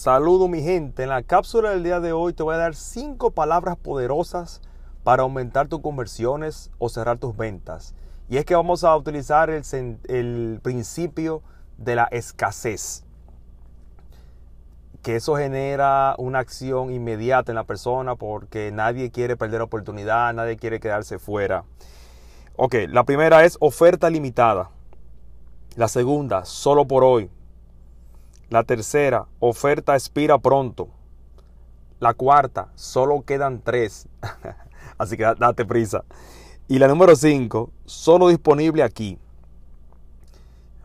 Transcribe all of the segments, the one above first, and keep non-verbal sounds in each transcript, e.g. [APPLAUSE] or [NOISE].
Saludo mi gente. En la cápsula del día de hoy te voy a dar cinco palabras poderosas para aumentar tus conversiones o cerrar tus ventas. Y es que vamos a utilizar el, el principio de la escasez. Que eso genera una acción inmediata en la persona porque nadie quiere perder oportunidad, nadie quiere quedarse fuera. Ok, la primera es oferta limitada. La segunda, solo por hoy. La tercera, oferta expira pronto. La cuarta, solo quedan tres. [LAUGHS] Así que date prisa. Y la número cinco, solo disponible aquí.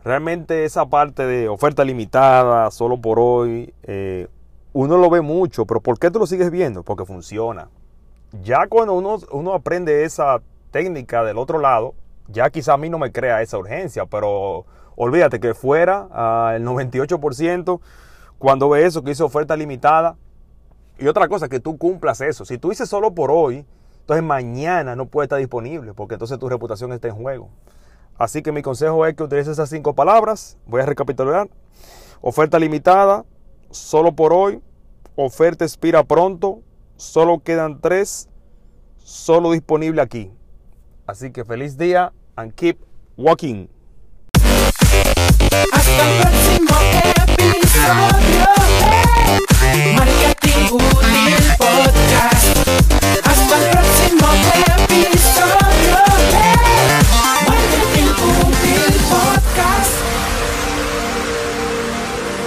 Realmente esa parte de oferta limitada, solo por hoy, eh, uno lo ve mucho, pero ¿por qué tú lo sigues viendo? Porque funciona. Ya cuando uno, uno aprende esa técnica del otro lado, ya quizá a mí no me crea esa urgencia, pero olvídate que fuera ah, el 98% cuando ve eso, que hice oferta limitada. Y otra cosa, que tú cumplas eso. Si tú dices solo por hoy, entonces mañana no puede estar disponible, porque entonces tu reputación está en juego. Así que mi consejo es que utilices esas cinco palabras. Voy a recapitular. Oferta limitada, solo por hoy. Oferta expira pronto, solo quedan tres, solo disponible aquí. Así que feliz día and keep walking. Hasta el próximo.